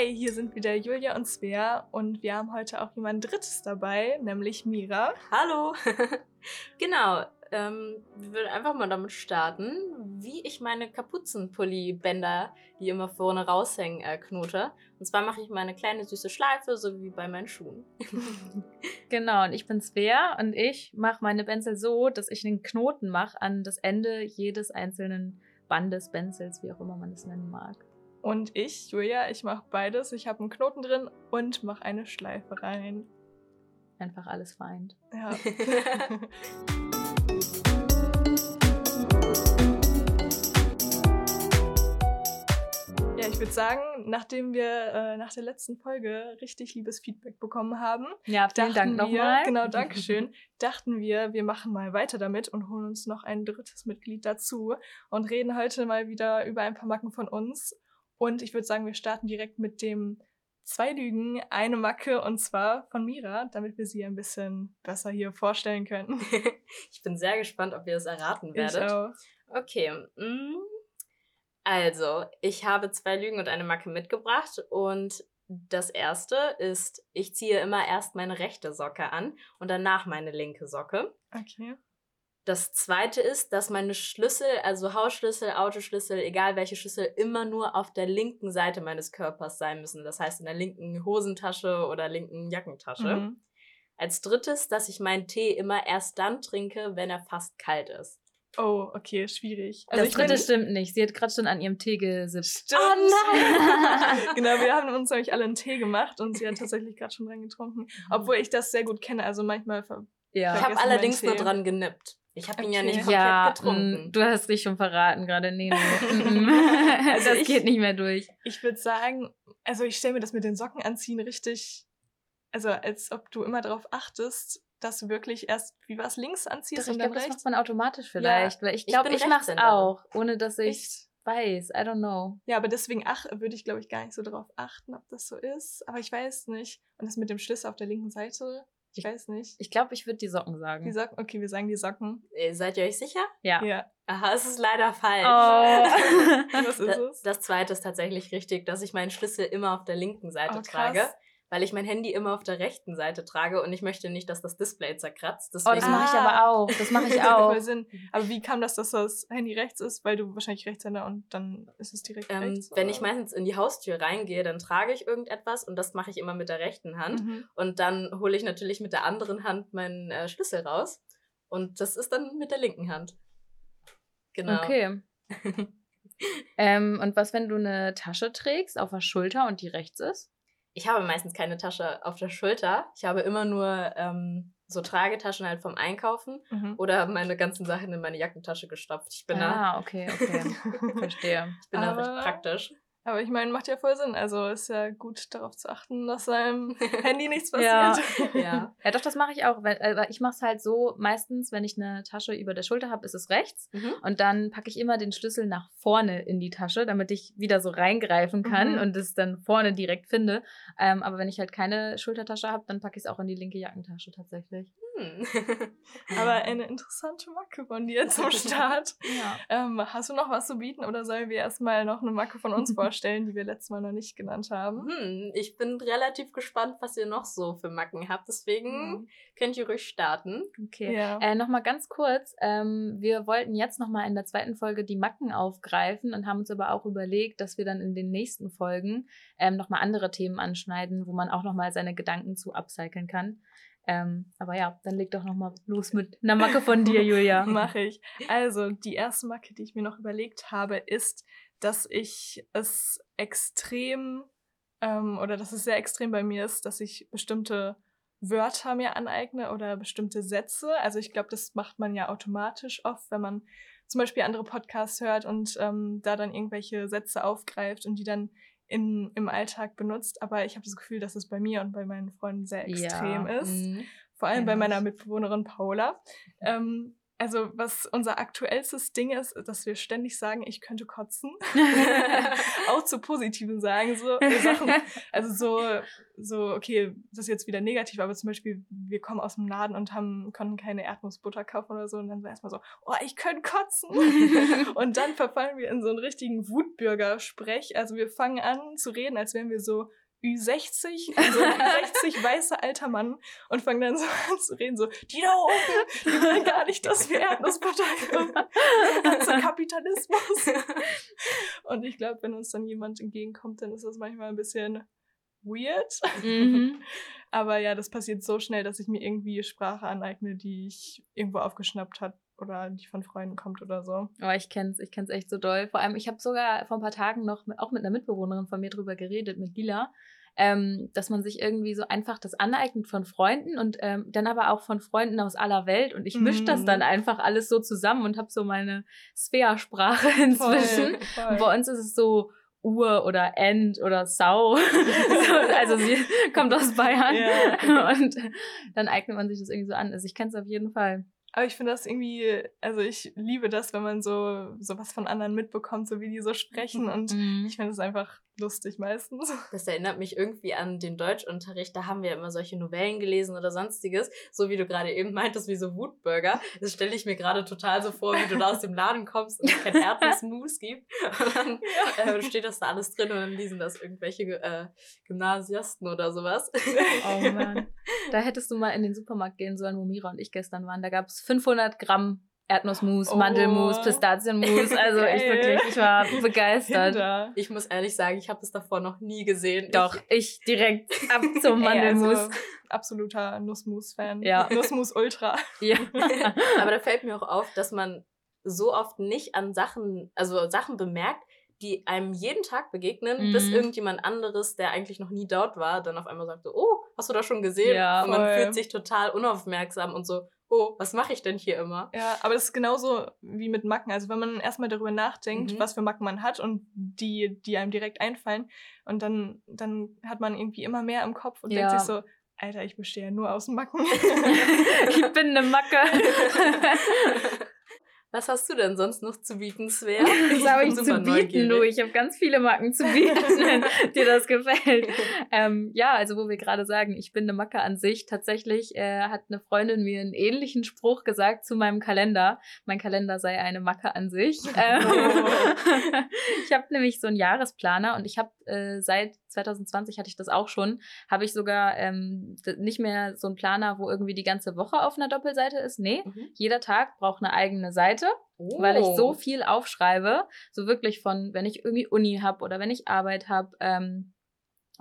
Hey, hier sind wieder Julia und Svea und wir haben heute auch jemand Drittes dabei, nämlich Mira. Hallo. genau, ähm, wir würden einfach mal damit starten, wie ich meine Kapuzenpulli-Bänder, die immer vorne raushängen, äh, knote. Und zwar mache ich meine kleine süße Schleife, so wie bei meinen Schuhen. genau, und ich bin Svea und ich mache meine Benzel so, dass ich einen Knoten mache an das Ende jedes einzelnen Bandes, Benzels, wie auch immer man es nennen mag. Und ich, Julia, ich mache beides. Ich habe einen Knoten drin und mache eine Schleife rein. Einfach alles vereint. Ja. Ja, ich würde sagen, nachdem wir äh, nach der letzten Folge richtig liebes Feedback bekommen haben, ja, vielen Dank nochmal. Genau, Dankeschön. dachten wir, wir machen mal weiter damit und holen uns noch ein drittes Mitglied dazu und reden heute mal wieder über ein paar Macken von uns. Und ich würde sagen, wir starten direkt mit dem zwei Lügen, eine Macke und zwar von Mira, damit wir sie ein bisschen besser hier vorstellen können. ich bin sehr gespannt, ob ihr es erraten werdet. Ich auch. Okay. Mm. Also, ich habe zwei Lügen und eine Macke mitgebracht und das erste ist, ich ziehe immer erst meine rechte Socke an und danach meine linke Socke. Okay. Das zweite ist, dass meine Schlüssel, also Hausschlüssel, Autoschlüssel, egal welche Schlüssel, immer nur auf der linken Seite meines Körpers sein müssen. Das heißt in der linken Hosentasche oder linken Jackentasche. Mhm. Als drittes, dass ich meinen Tee immer erst dann trinke, wenn er fast kalt ist. Oh, okay, schwierig. Also das dritte stimmt nicht. Sie hat gerade schon an ihrem Tee gesippt. Stimmt. Oh nein! genau, wir haben uns nämlich alle einen Tee gemacht und sie hat tatsächlich gerade schon dran getrunken. Mhm. Obwohl ich das sehr gut kenne. Also manchmal ja. Ich habe allerdings nur dran genippt. Ich habe ihn ja nicht komplett ja, mm, getrunken. Du hast dich schon verraten gerade. Nee, nee. also das ich, geht nicht mehr durch. Ich würde sagen, also ich stelle mir das mit den Socken anziehen richtig, also als ob du immer darauf achtest, dass du wirklich erst wie was links anziehst Doch, und ich dann glaube, rechts. das macht man automatisch vielleicht, ja. weil ich glaube, ich, ich mache es auch, ohne dass ich weiß. I don't know. Ja, aber deswegen ach, würde ich glaube ich gar nicht so darauf achten, ob das so ist, aber ich weiß nicht. Und das mit dem Schlüssel auf der linken Seite, ich weiß nicht. Ich glaube, ich würde die Socken sagen. Die Socken, okay, wir sagen die Socken. Äh, seid ihr euch sicher? Ja. Ja. Aha, es ist leider falsch. Oh. Was ist es? Das zweite ist tatsächlich richtig, dass ich meinen Schlüssel immer auf der linken Seite oh, trage weil ich mein Handy immer auf der rechten Seite trage und ich möchte nicht, dass das Display zerkratzt. Deswegen oh, das mache ich aber auch. Das mache ich auch. Aber wie kam das, dass das Handy rechts ist? Weil du wahrscheinlich Rechtshänder und dann ist es direkt ähm, rechts. Wenn ich meistens in die Haustür reingehe, dann trage ich irgendetwas und das mache ich immer mit der rechten Hand. Mhm. Und dann hole ich natürlich mit der anderen Hand meinen äh, Schlüssel raus. Und das ist dann mit der linken Hand. Genau. Okay. ähm, und was, wenn du eine Tasche trägst auf der Schulter und die rechts ist? Ich habe meistens keine Tasche auf der Schulter. Ich habe immer nur ähm, so Tragetaschen halt vom Einkaufen mhm. oder meine ganzen Sachen in meine Jackentasche gestopft. Ich bin ah, da. okay, okay. Verstehe. Ich bin Aber da recht praktisch. Aber ich meine, macht ja voll Sinn. Also ist ja gut darauf zu achten, dass seinem Handy nichts passiert. Ja, ja. ja doch, das mache ich auch. Weil, äh, ich mache es halt so, meistens, wenn ich eine Tasche über der Schulter habe, ist es rechts. Mhm. Und dann packe ich immer den Schlüssel nach vorne in die Tasche, damit ich wieder so reingreifen kann mhm. und es dann vorne direkt finde. Ähm, aber wenn ich halt keine Schultertasche habe, dann packe ich es auch in die linke Jackentasche tatsächlich. Hm. aber eine interessante Macke von dir zum Start. Ja. Ähm, hast du noch was zu bieten oder sollen wir erstmal noch eine Macke von uns vorstellen? vorstellen, die wir letztes Mal noch nicht genannt haben. Hm, ich bin relativ gespannt, was ihr noch so für Macken habt. Deswegen hm. könnt ihr ruhig starten. Okay. Ja. Äh, nochmal ganz kurz. Ähm, wir wollten jetzt nochmal in der zweiten Folge die Macken aufgreifen und haben uns aber auch überlegt, dass wir dann in den nächsten Folgen ähm, nochmal andere Themen anschneiden, wo man auch nochmal seine Gedanken zu upcyclen kann. Ähm, aber ja, dann leg doch nochmal los mit einer Macke von dir, Julia. Mache ich. Also, die erste Macke, die ich mir noch überlegt habe, ist, dass ich es extrem ähm, oder dass es sehr extrem bei mir ist, dass ich bestimmte Wörter mir aneigne oder bestimmte Sätze. Also ich glaube, das macht man ja automatisch oft, wenn man zum Beispiel andere Podcasts hört und ähm, da dann irgendwelche Sätze aufgreift und die dann in, im Alltag benutzt. Aber ich habe das Gefühl, dass es bei mir und bei meinen Freunden sehr extrem ja. ist. Mhm. Vor allem ja. bei meiner Mitbewohnerin Paula. Ähm, also was unser aktuellstes Ding ist, dass wir ständig sagen, ich könnte kotzen. auch zu positiven sagen so Sachen. Also so, so, okay, das ist jetzt wieder negativ, aber zum Beispiel, wir kommen aus dem Laden und haben, konnten keine Erdnussbutter kaufen oder so und dann war erstmal so, oh, ich könnte kotzen. und dann verfallen wir in so einen richtigen Wutbürger-Sprech. Also wir fangen an zu reden, als wären wir so Ü60, also Ü60 weißer alter Mann und fangen dann so an zu reden, so, die da oben, die wollen gar nicht, dass wir Erdnussbutter haben. Ganze Kapitalismus. Und ich glaube, wenn uns dann jemand entgegenkommt, dann ist das manchmal ein bisschen weird. Mhm. Aber ja, das passiert so schnell, dass ich mir irgendwie Sprache aneigne, die ich irgendwo aufgeschnappt habe oder die von Freunden kommt oder so. Oh, ich kenn's, ich kenn's echt so doll. Vor allem, ich habe sogar vor ein paar Tagen noch mit, auch mit einer Mitbewohnerin von mir drüber geredet, mit Lila, ähm, dass man sich irgendwie so einfach das aneignet von Freunden und ähm, dann aber auch von Freunden aus aller Welt und ich mische das dann mhm. einfach alles so zusammen und habe so meine Sphere-Sprache inzwischen. Voll, voll. Bei uns ist es so Uhr oder End oder Sau. also sie kommt aus Bayern yeah. und dann eignet man sich das irgendwie so an. Also ich kenne es auf jeden Fall. Aber ich finde das irgendwie, also ich liebe das, wenn man so sowas von anderen mitbekommt, so wie die so sprechen. Und mhm. ich finde es einfach lustig meistens. Das erinnert mich irgendwie an den Deutschunterricht. Da haben wir immer solche Novellen gelesen oder sonstiges. So wie du gerade eben meintest, wie so Wutburger. Das stelle ich mir gerade total so vor, wie du da aus dem Laden kommst und es kein Erdnussmus gibt. Und dann äh, steht das da alles drin und dann lesen das irgendwelche äh, Gymnasiasten oder sowas. Oh Mann. Da hättest du mal in den Supermarkt gehen sollen, wo Mira und ich gestern waren. Da gab es 500 Gramm Erdnussmus, oh. Mandelmus, Pistazienmus. Also ich wirklich, ich war begeistert. Hinter. Ich muss ehrlich sagen, ich habe es davor noch nie gesehen. Doch, ich, ich direkt ab zum Mandelmus. also, absoluter Nussmus-Fan. Ja. Nussmus Ultra. Ja. Aber da fällt mir auch auf, dass man so oft nicht an Sachen, also Sachen bemerkt, die einem jeden Tag begegnen, mhm. bis irgendjemand anderes, der eigentlich noch nie dort war, dann auf einmal sagt so, oh, hast du das schon gesehen? Ja, und man voll. fühlt sich total unaufmerksam und so, oh, was mache ich denn hier immer? Ja, aber das ist genauso wie mit Macken. Also wenn man erstmal darüber nachdenkt, mhm. was für Macken man hat und die, die einem direkt einfallen, und dann, dann hat man irgendwie immer mehr im Kopf und ja. denkt sich so, Alter, ich bestehe ja nur aus Macken. ich bin eine Macke. Was hast du denn sonst noch zu bieten, Svea? Was habe ich zu bieten, du? Ich habe ganz viele Macken zu bieten, wenn dir das gefällt. ähm, ja, also wo wir gerade sagen, ich bin eine Macke an sich. Tatsächlich äh, hat eine Freundin mir einen ähnlichen Spruch gesagt zu meinem Kalender. Mein Kalender sei eine Macke an sich. Ähm, ich habe nämlich so einen Jahresplaner und ich habe äh, seit 2020 hatte ich das auch schon, habe ich sogar ähm, nicht mehr so einen Planer, wo irgendwie die ganze Woche auf einer Doppelseite ist. Nee, mhm. jeder Tag braucht eine eigene Seite. Oh. Weil ich so oh. viel aufschreibe, so wirklich von, wenn ich irgendwie Uni habe oder wenn ich Arbeit habe, ähm,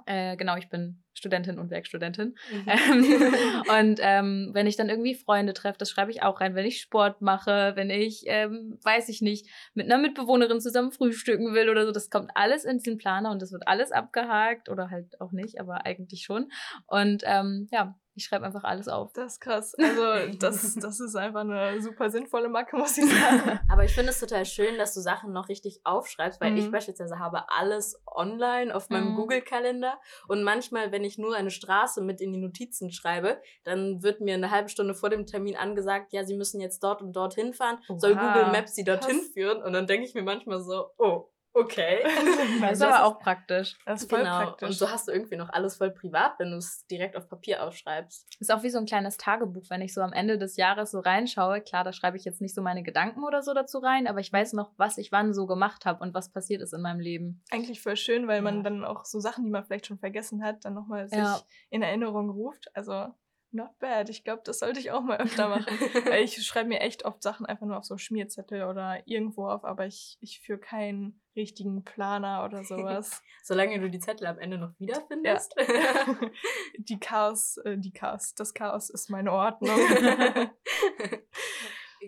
äh, genau, ich bin Studentin und Werkstudentin. Mhm. Ähm, und ähm, wenn ich dann irgendwie Freunde treffe, das schreibe ich auch rein. Wenn ich Sport mache, wenn ich, ähm, weiß ich nicht, mit einer Mitbewohnerin zusammen frühstücken will oder so, das kommt alles in diesen Planer und das wird alles abgehakt oder halt auch nicht, aber eigentlich schon. Und ähm, ja, ich schreibe einfach alles auf. Das ist krass. Also, das, das ist einfach eine super sinnvolle Macke, muss ich sagen. Aber ich finde es total schön, dass du Sachen noch richtig aufschreibst, weil mhm. ich beispielsweise habe alles online auf meinem mhm. Google-Kalender. Und manchmal, wenn ich nur eine Straße mit in die Notizen schreibe, dann wird mir eine halbe Stunde vor dem Termin angesagt, ja, sie müssen jetzt dort und dort hinfahren, soll Google Maps sie dorthin führen. Und dann denke ich mir manchmal so, oh, Okay. das ist aber auch praktisch. Das ist voll genau. praktisch. Und so hast du irgendwie noch alles voll privat, wenn du es direkt auf Papier aufschreibst. Ist auch wie so ein kleines Tagebuch, wenn ich so am Ende des Jahres so reinschaue. Klar, da schreibe ich jetzt nicht so meine Gedanken oder so dazu rein, aber ich weiß noch, was ich wann so gemacht habe und was passiert ist in meinem Leben. Eigentlich voll schön, weil man dann auch so Sachen, die man vielleicht schon vergessen hat, dann nochmal sich ja. in Erinnerung ruft. Also Not bad. Ich glaube, das sollte ich auch mal öfter machen. Weil ich schreibe mir echt oft Sachen einfach nur auf so Schmierzettel oder irgendwo auf, aber ich, ich führe keinen richtigen Planer oder sowas. Solange du die Zettel am Ende noch wiederfindest. Ja. die Chaos, äh, die Chaos, das Chaos ist meine Ordnung.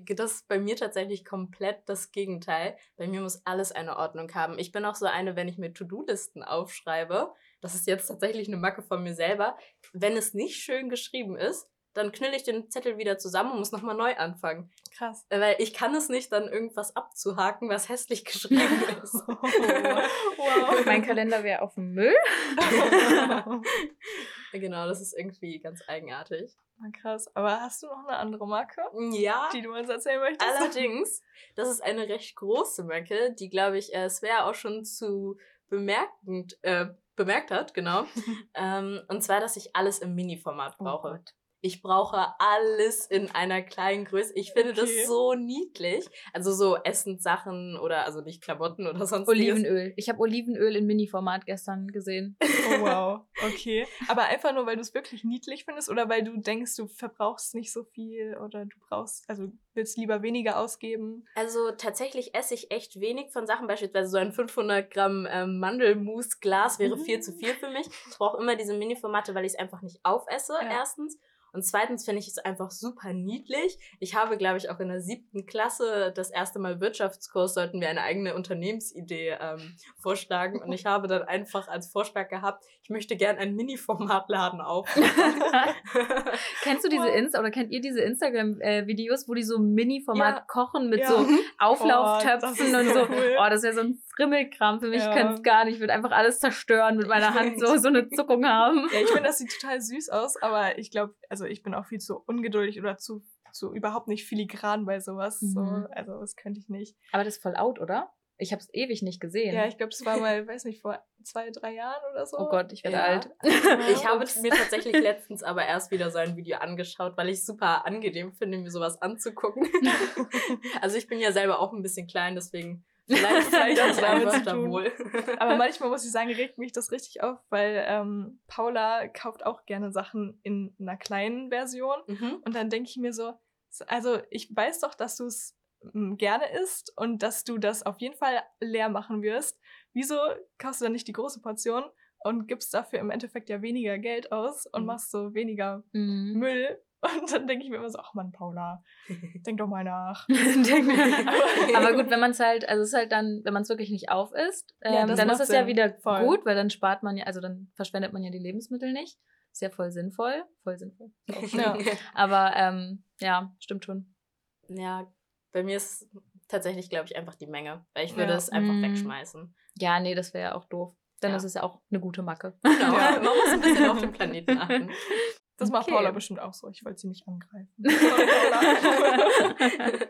das ist bei mir tatsächlich komplett das Gegenteil. Bei mir muss alles eine Ordnung haben. Ich bin auch so eine, wenn ich mir To-Do-Listen aufschreibe, das ist jetzt tatsächlich eine Macke von mir selber, wenn es nicht schön geschrieben ist, dann knülle ich den Zettel wieder zusammen und muss nochmal neu anfangen. Krass. Äh, weil ich kann es nicht, dann irgendwas abzuhaken, was hässlich geschrieben ist. Oh, wow. Mein Kalender wäre auf dem Müll. genau, das ist irgendwie ganz eigenartig. Na krass. Aber hast du noch eine andere Marke, Ja, die du uns erzählen möchtest? allerdings, das ist eine recht große Marke, die, glaube ich, äh, Svea auch schon zu bemerkend, äh, bemerkt hat, genau. ähm, und zwar, dass ich alles im Mini-Format Oh brauche. Gott. Ich brauche alles in einer kleinen Größe. Ich finde Okay. das so niedlich. Also so Essenssachen oder also nicht Klamotten oder sonst Olivenöl. Ich habe Olivenöl in Mini-Format gestern gesehen. Oh wow, okay. Aber einfach nur, weil du es wirklich niedlich findest oder weil du denkst, du verbrauchst nicht so viel oder du brauchst, also willst lieber weniger ausgeben. Also tatsächlich esse ich echt wenig von Sachen. Beispielsweise so ein 500 Gramm ähm, Mandelmus-Glas wäre viel Mhm. zu viel für mich. Ich brauche immer diese Mini-Formate, weil ich es einfach nicht aufesse, Ja. erstens. Und zweitens finde ich es einfach super niedlich. Ich habe, glaube ich, auch in der siebten Klasse das erste Mal Wirtschaftskurs, sollten wir eine eigene Unternehmensidee ähm, vorschlagen. Und ich habe dann einfach als Vorschlag gehabt, ich möchte gern einen Mini-Formatladen aufmachen. Kennst du diese. Insta oder kennt ihr diese Instagram-Videos, wo die so Mini-Format Ja. kochen mit Ja. so Mhm. Auflauftöpfen ist und so so? cool. Oh, das wäre so ein Frimmelkram für mich. Ja. Ich könnte es gar nicht. Ich würde einfach alles zerstören mit meiner Hand, so, so eine Zuckung haben. Ja, ich finde, das sieht total süß aus, aber ich glaube, also ich bin auch viel zu ungeduldig oder zu, zu überhaupt nicht filigran bei sowas. So, Mhm. also das könnte ich nicht. Aber das ist voll out, oder? Ich habe es ewig nicht gesehen. Ja, ich glaube, das war mal, weiß nicht, vor zwei, drei Jahren oder so. oh Gott, ich werde Ja. alt. Ich habe mir tatsächlich letztens aber erst wieder so ein Video angeschaut, weil ich es super angenehm finde, mir sowas anzugucken. also ich bin ja selber auch ein bisschen klein, deswegen vielleicht damit einfach zu tun. wohl. Aber manchmal muss ich sagen, regt mich das richtig auf, weil ähm, Paula kauft auch gerne Sachen in einer kleinen Version. Mhm. Und dann denke ich mir so, also ich weiß doch, dass du es mm, gerne isst und dass du das auf jeden Fall leer machen wirst. Wieso kaufst du dann nicht die große Portion und gibst dafür im Endeffekt ja weniger Geld aus und Mhm. machst so weniger Mhm. Müll? Und dann denke ich mir immer so, ach Mann, Paula, denk doch mal nach. Aber gut, wenn man es halt, also es ist halt dann, wenn man es wirklich nicht aufisst, ähm, Ja, dann ist es ja wieder Voll. gut, weil dann spart man ja, also dann verschwendet man ja die Lebensmittel nicht. Ist ja voll sinnvoll. Voll sinnvoll. Ja. Aber ähm, ja, stimmt schon. ja, bei mir ist tatsächlich, glaube ich, einfach die Menge. Weil ich würde Ja. es einfach Mm. wegschmeißen. Ja, nee, das wäre ja auch doof. Dann Ja. ist es ja auch eine gute Macke. Genau. Ja. Man muss ein bisschen auf den Planeten achten. Das macht Okay. Paula bestimmt auch so. Ich wollte sie nicht angreifen.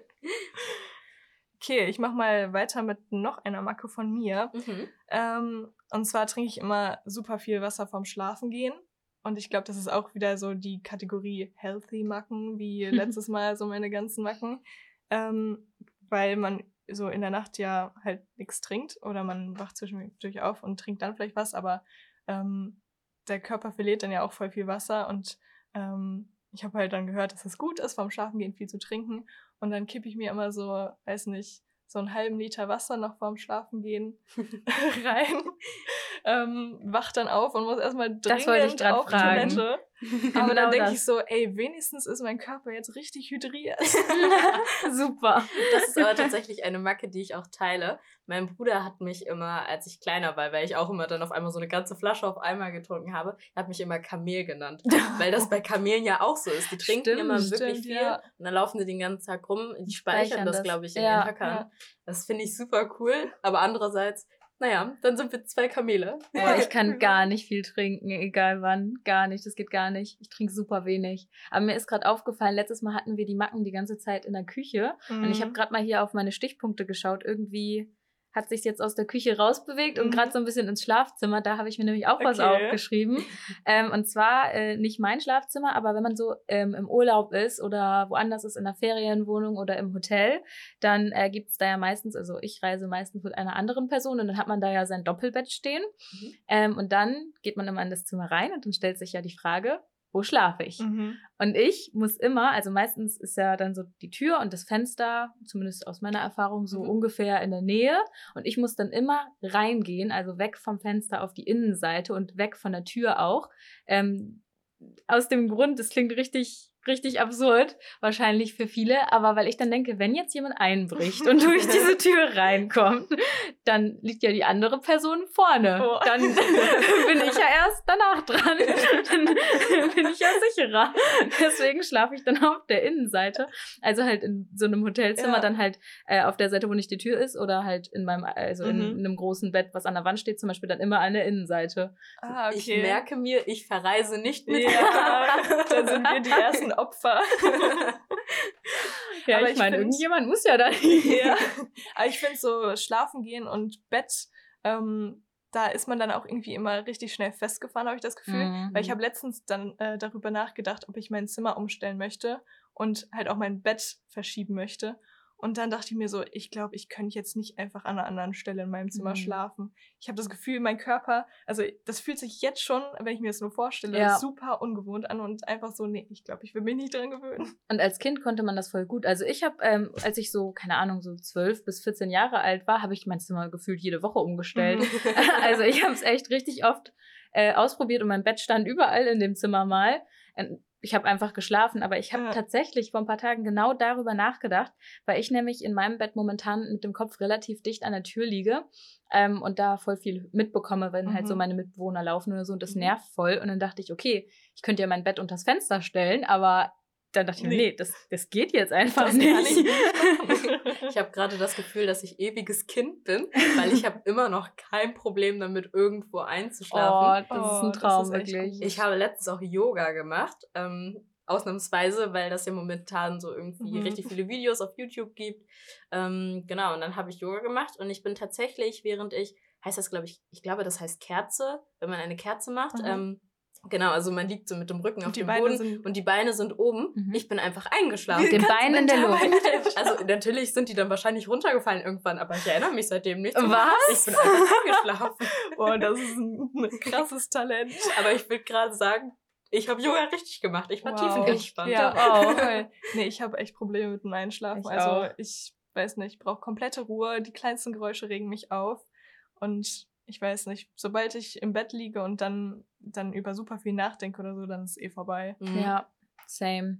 Okay, ich mache mal weiter mit noch einer Macke von mir. mhm. Ähm, und zwar trinke ich immer super viel Wasser vorm Schlafengehen. Und ich glaube, das ist auch wieder so die Kategorie Healthy Macken, wie letztes Mal so meine ganzen Macken. Ähm, weil man so in der Nacht ja halt nichts trinkt oder man wacht zwischendurch auf und trinkt dann vielleicht was, aber ähm, der Körper verliert dann ja auch voll viel Wasser und ähm, ich habe halt dann gehört, dass es gut ist, vorm Schlafengehen viel zu trinken. Und dann kippe ich mir immer so, weiß nicht, so einen halben Liter Wasser noch vorm Schlafengehen rein, ähm, wach dann auf und muss erstmal Das wollte ich dringend auf fragen. Toilette. Aber Genau dann denke das. ich so, ey, wenigstens ist mein Körper jetzt richtig hydriert. Super. Das ist aber tatsächlich eine Macke, die ich auch teile. Mein Bruder hat mich immer, als ich kleiner war, weil ich auch immer dann auf einmal so eine ganze Flasche auf einmal getrunken habe, hat mich immer Kamel genannt. Weil das bei Kamelen ja auch so ist. Die trinken Stimmt, immer wirklich stimmt, viel ja. und dann laufen sie den ganzen Tag rum. Die speichern, speichern das, das. glaube ich, in Ja, den Hackern. ja. Das finde ich super cool. Aber andererseits, naja, dann sind wir zwei Kamele. Boah, ich kann gar nicht viel trinken, egal wann. Gar nicht, das geht gar nicht. Ich trinke super wenig. Aber mir ist gerade aufgefallen, letztes Mal hatten wir die Macken die ganze Zeit in der Küche. Und Mhm. ich habe gerade mal hier auf meine Stichpunkte geschaut. Irgendwie hat sich jetzt aus der Küche rausbewegt und Mhm. gerade so ein bisschen ins Schlafzimmer. Da habe ich mir nämlich auch was Okay. aufgeschrieben. Ähm, und zwar äh, nicht mein Schlafzimmer, aber wenn man so ähm, im Urlaub ist oder woanders ist, in der Ferienwohnung oder im Hotel, dann äh, gibt es da ja meistens, also ich reise meistens mit einer anderen Person und dann hat man da ja sein Doppelbett stehen. Mhm. Ähm, und dann geht man immer in das Zimmer rein und dann stellt sich ja die Frage, wo schlafe ich? Mhm. Und ich muss immer, also meistens ist ja dann so die Tür und das Fenster, zumindest aus meiner Erfahrung, so Mhm. ungefähr in der Nähe. Und ich muss dann immer reingehen, also weg vom Fenster auf die Innenseite und weg von der Tür auch. Ähm, aus dem Grund, das klingt richtig richtig absurd, wahrscheinlich für viele, aber weil ich dann denke, wenn jetzt jemand einbricht und durch diese Tür reinkommt, dann liegt ja die andere Person vorne. Oh. Dann bin ich ja erst danach dran. Dann bin ich ja sicherer. Deswegen schlafe ich dann auf der Innenseite. Also halt in so einem Hotelzimmer, Ja. dann halt äh, auf der Seite, wo nicht die Tür ist, oder halt in meinem, also in, Mhm. in einem großen Bett, was an der Wand steht, zum Beispiel dann immer an der Innenseite. Ah, okay. Ich merke mir, ich verreise nicht mit. Ja, dann sind wir die ersten Opfer. Ja, Aber ich ich meine, irgendjemand muss ja da ja. Aber ich finde so schlafen gehen und Bett, ähm, da ist man dann auch irgendwie immer richtig schnell festgefahren, habe ich das Gefühl. Mhm. Weil ich habe letztens dann äh, darüber nachgedacht, ob ich mein Zimmer umstellen möchte und halt auch mein Bett verschieben möchte. Und dann dachte ich mir so, ich glaube, ich könnte jetzt nicht einfach an einer anderen Stelle in meinem Zimmer Mhm. schlafen. Ich habe das Gefühl, mein Körper, also das fühlt sich jetzt schon, wenn ich mir das nur vorstelle, Ja. super ungewohnt an und einfach so, nee, ich glaube, ich will mich nicht dran gewöhnen. Und als Kind konnte man das voll gut. Also ich habe, ähm, als ich so, keine Ahnung, so 12 bis 14 Jahre alt war, habe ich mein Zimmer gefühlt jede Woche umgestellt. Mhm. also ich habe es echt richtig oft äh, ausprobiert und mein Bett stand überall in dem Zimmer mal. Und ich habe einfach geschlafen, aber ich habe Ja. tatsächlich vor ein paar Tagen genau darüber nachgedacht, weil ich nämlich in meinem Bett momentan mit dem Kopf relativ dicht an der Tür liege ähm, und da voll viel mitbekomme, wenn halt Mhm. so meine Mitbewohner laufen oder so und das Mhm. nervt voll. Und dann dachte ich, okay, ich könnte ja mein Bett unters Fenster stellen, aber dann dachte ich mir, Nee. nee, das, das geht jetzt einfach Das nicht. ich. Ich habe gerade das Gefühl, dass ich ewiges Kind bin, weil ich habe immer noch kein Problem damit, irgendwo oh, einzuschlafen. das ist Oh, ein das Traum, ist wirklich. Ich habe letztens auch Yoga gemacht, ähm, ausnahmsweise, weil das ja momentan so irgendwie Mhm. richtig viele Videos auf YouTube gibt. Ähm, genau, und dann habe ich Yoga gemacht und ich bin tatsächlich, während ich, heißt das glaube ich, ich glaube, das heißt Kerze, wenn man eine Kerze macht. Mhm. Ähm, genau, also man liegt so mit dem Rücken auf Und dem Beine Boden und die Beine sind oben. Mhm. Ich bin einfach eingeschlafen. Mit den Beinen in der Luft. Also natürlich sind die dann wahrscheinlich runtergefallen irgendwann, aber ich erinnere mich seitdem nicht. Was? Ich bin einfach eingeschlafen. Boah, das ist ein, ein krasses Talent. Aber ich will gerade sagen, ich habe Yoga richtig gemacht. Ich war tiefenentspannt. Ja, auch. voll. Nee, ich habe echt Probleme mit dem Einschlafen. Ich also auch. ich weiß nicht, ich brauche komplette Ruhe. Die kleinsten Geräusche regen mich auf. Und ich weiß nicht, sobald ich im Bett liege und dann, dann über super viel nachdenke oder so, dann ist es eh vorbei. Mhm. Ja, same.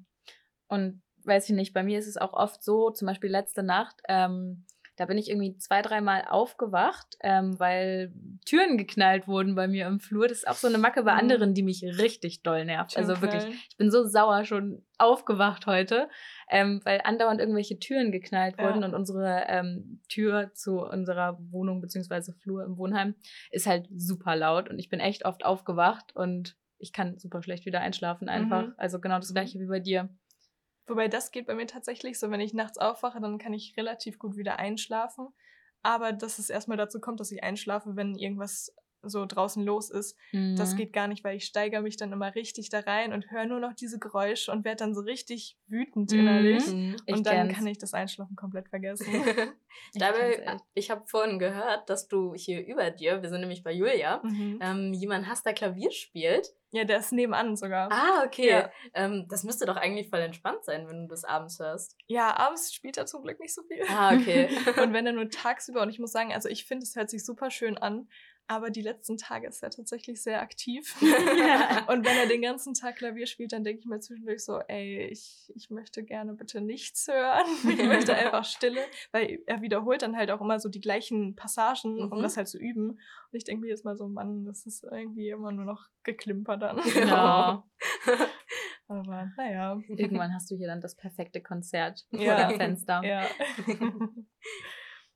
Und weiß ich nicht, bei mir ist es auch oft so, zum Beispiel letzte Nacht, ähm, da bin ich irgendwie zwei, dreimal aufgewacht, ähm, weil Türen geknallt wurden bei mir im Flur. Das ist auch so eine Macke bei Mhm. anderen, die mich richtig doll nervt. Also wirklich, ich bin so sauer schon aufgewacht heute, ähm, weil andauernd irgendwelche Türen geknallt Ja. wurden und unsere ähm, Tür zu unserer Wohnung beziehungsweise Flur im Wohnheim ist halt super laut und ich bin echt oft aufgewacht und ich kann super schlecht wieder einschlafen einfach. Mhm. Also genau das gleiche wie bei dir. Wobei das geht bei mir tatsächlich so, wenn ich nachts aufwache, dann kann ich relativ gut wieder einschlafen. Aber dass es erstmal dazu kommt, dass ich einschlafe, wenn irgendwas so draußen los ist, das Mhm. geht gar nicht, weil ich steigere mich dann immer richtig da rein und höre nur noch diese Geräusche und werde dann so richtig wütend Mhm. innerlich. Mhm. Ich und dann kenn's. kann ich das Einschlafen komplett vergessen. Ich Dabei, ich habe vorhin gehört, dass du hier über dir, wir sind nämlich bei Julia, mhm. ähm, jemand hast, der Klavier spielt. Ja, der ist nebenan sogar. Ah, okay. Ja. Ähm, das müsste doch eigentlich voll entspannt sein, wenn du das abends hörst. Ja, abends spielt er zum Glück nicht so viel. Ah, okay. Und wenn er nur tagsüber, und ich muss sagen, also ich finde, es hört sich super schön an, aber die letzten Tage ist er tatsächlich sehr aktiv. und wenn er den ganzen Tag Klavier spielt, dann denke ich mir zwischendurch so, ey, ich, ich möchte gerne bitte nichts hören. Ich möchte einfach Stille, weil er wiederholt dann halt auch immer so die gleichen Passagen, um Mhm. das halt zu üben. Und ich denke mir jetzt mal so, Mann, das ist irgendwie immer nur noch geklimper dann. Ja. Aber naja. Irgendwann hast du hier dann das perfekte Konzert Ja. vor dem Fenster. Ja.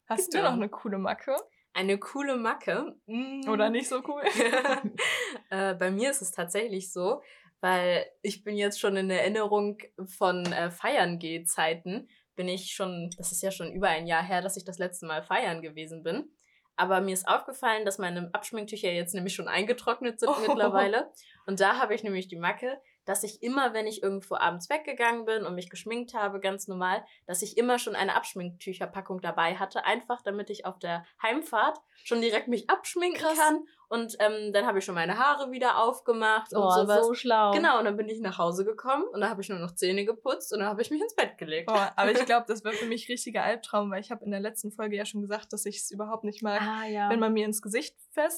Hast du Genau. noch eine coole Macke? Eine coole Macke. Mm. Oder nicht so cool? äh, bei mir ist es tatsächlich so, weil ich bin jetzt schon in Erinnerung von äh, Feiern Zeiten, bin ich schon, das ist ja schon über ein Jahr her, dass ich das letzte Mal feiern gewesen bin. Aber mir ist aufgefallen, dass meine Abschminktücher jetzt nämlich schon eingetrocknet sind Oh. mittlerweile. Und da habe ich nämlich die Macke, dass ich immer, wenn ich irgendwo abends weggegangen bin und mich geschminkt habe, ganz normal, dass ich immer schon eine Abschminktücherpackung dabei hatte, einfach damit ich auf der Heimfahrt schon direkt mich abschminken Krass. kann. Und ähm, dann habe ich schon meine Haare wieder aufgemacht und Oh, sowas. so schlau. Genau, und dann bin ich nach Hause gekommen und dann habe ich nur noch Zähne geputzt und dann habe ich mich ins Bett gelegt. Boah, aber ich glaube, das wird für mich richtiger Albtraum, weil ich habe in der letzten Folge ja schon gesagt, dass ich es überhaupt nicht mag, Ah, ja. wenn man mir ins Gesicht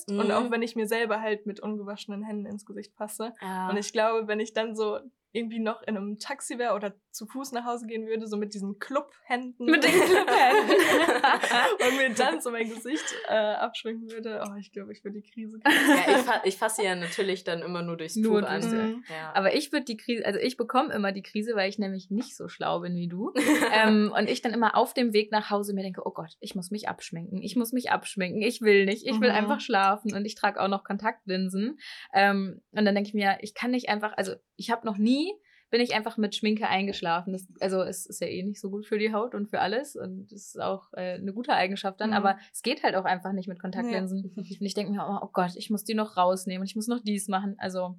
und Mhm. auch wenn ich mir selber halt mit ungewaschenen Händen ins Gesicht passe. Ja. Und ich glaube, wenn ich dann so irgendwie noch in einem Taxi wäre oder zu Fuß nach Hause gehen würde, so mit diesen Clubhänden. Mit den Clubhänden. und mir dann so mein Gesicht äh, abschminken würde. Oh, ich glaube, ich würde die Krise kriegen. Ja, ich, fa ich fasse ja natürlich dann immer nur durchs Nur Tuch an. Ja. Aber ich würde die Krise, also ich bekomme immer die Krise, weil ich nämlich nicht so schlau bin wie du. ähm, und ich dann immer auf dem Weg nach Hause mir denke, oh Gott, ich muss mich abschminken, ich muss mich abschminken, ich will nicht, ich will Mhm. einfach schlafen und ich trage auch noch Kontaktlinsen. Ähm, und dann denke ich mir, ich kann nicht einfach, also ich habe noch nie, bin ich einfach mit Schminke eingeschlafen. Das, also es ist ja eh nicht so gut für die Haut und für alles und das ist auch äh, eine gute Eigenschaft dann, Mhm. aber es geht halt auch einfach nicht mit Kontaktlinsen. Und ich denke mir, oh, oh Gott, ich muss die noch rausnehmen und ich muss noch dies machen. Also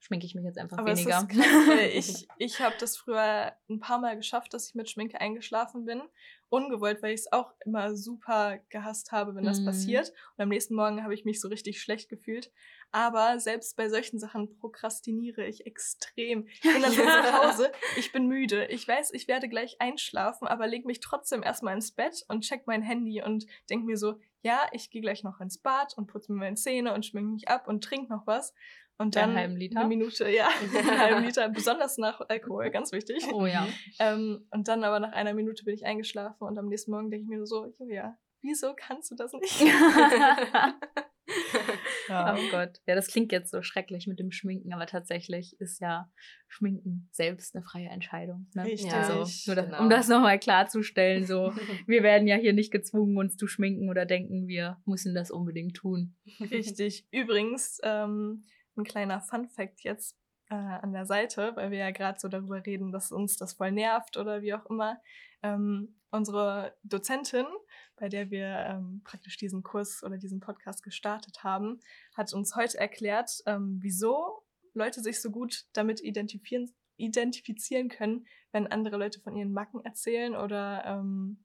schminke ich mich jetzt einfach Aber weniger. ich, ich habe das früher ein paar Mal geschafft, dass ich mit Schminke eingeschlafen bin. Ungewollt, weil ich es auch immer super gehasst habe, wenn das Mhm. passiert. Und am nächsten Morgen habe ich mich so richtig schlecht gefühlt. Aber selbst bei solchen Sachen prokrastiniere ich extrem. Ich bin dann so Ja. zu Hause, ich bin müde. Ich weiß, ich werde gleich einschlafen, aber leg mich trotzdem erstmal ins Bett und check mein Handy und denk mir so, ja, ich gehe gleich noch ins Bad und putze mir meine Zähne und schminke mich ab und trink noch was. Und Einen dann halben Liter? eine Minute, ja, einen halben Liter, besonders nach Alkohol, ganz wichtig. Oh ja. Ähm, und dann aber nach einer Minute bin ich eingeschlafen und am nächsten Morgen denke ich mir so, Julia, wieso kannst du das nicht? Ja. Oh Gott. Ja, das klingt jetzt so schrecklich mit dem Schminken, aber tatsächlich ist ja Schminken selbst eine freie Entscheidung. Ne? Richtig. Also, nur das, genau. um das nochmal klarzustellen, so, wir werden ja hier nicht gezwungen, uns zu schminken oder denken, wir müssen das unbedingt tun. Richtig. Übrigens, ähm, ein kleiner Fun-Fact jetzt äh, an der Seite, weil wir ja gerade so darüber reden, dass uns das voll nervt oder wie auch immer. Ähm, unsere Dozentin, bei der wir ähm, praktisch diesen Kurs oder diesen Podcast gestartet haben, hat uns heute erklärt, ähm, wieso Leute sich so gut damit identifizieren, identifizieren können, wenn andere Leute von ihren Macken erzählen oder ähm,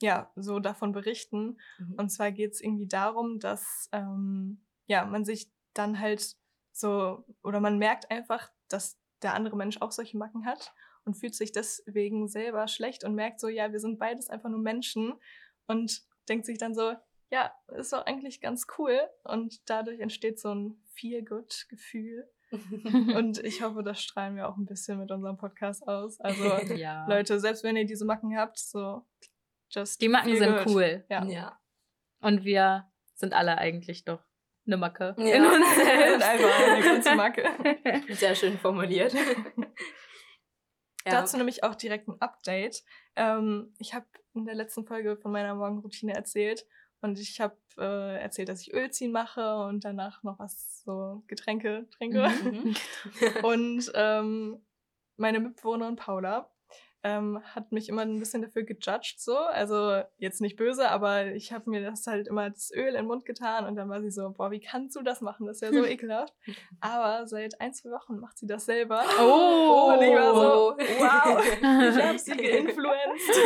ja, so davon berichten. Mhm. Und zwar geht es irgendwie darum, dass ähm, ja, man sich dann halt so, oder man merkt einfach, dass der andere Mensch auch solche Macken hat und fühlt sich deswegen selber schlecht und merkt so, ja, wir sind beides einfach nur Menschen und denkt sich dann so, ja, ist doch eigentlich ganz cool. Und dadurch entsteht so ein Feel-Good-Gefühl. Und ich hoffe, das strahlen wir auch ein bisschen mit unserem Podcast aus. Also, Ja. Leute, selbst wenn ihr diese Macken habt, so just Die Macken feel sind good. cool. Ja. ja. Und wir sind alle eigentlich doch eine Macke Ja. in uns Wir sind selbst. einfach eine ganze Macke. Sehr schön formuliert. Dazu nämlich auch direkt ein Update. Ähm, ich habe in der letzten Folge von meiner Morgenroutine erzählt und ich habe äh, erzählt, dass ich Ölziehen mache und danach noch was so Getränke trinke. Mhm. Und ähm, meine Mitbewohnerin Paula ähm, hat mich immer ein bisschen dafür gejudged, so. Also jetzt nicht böse, aber ich habe mir das halt immer das Öl in den Mund getan und dann war sie so, boah, wie kannst du das machen? Das ist ja so ekelhaft. Aber seit ein, zwei Wochen macht sie das selber. Oh. Und ich war so, wow, ich habe sie geinfluenced.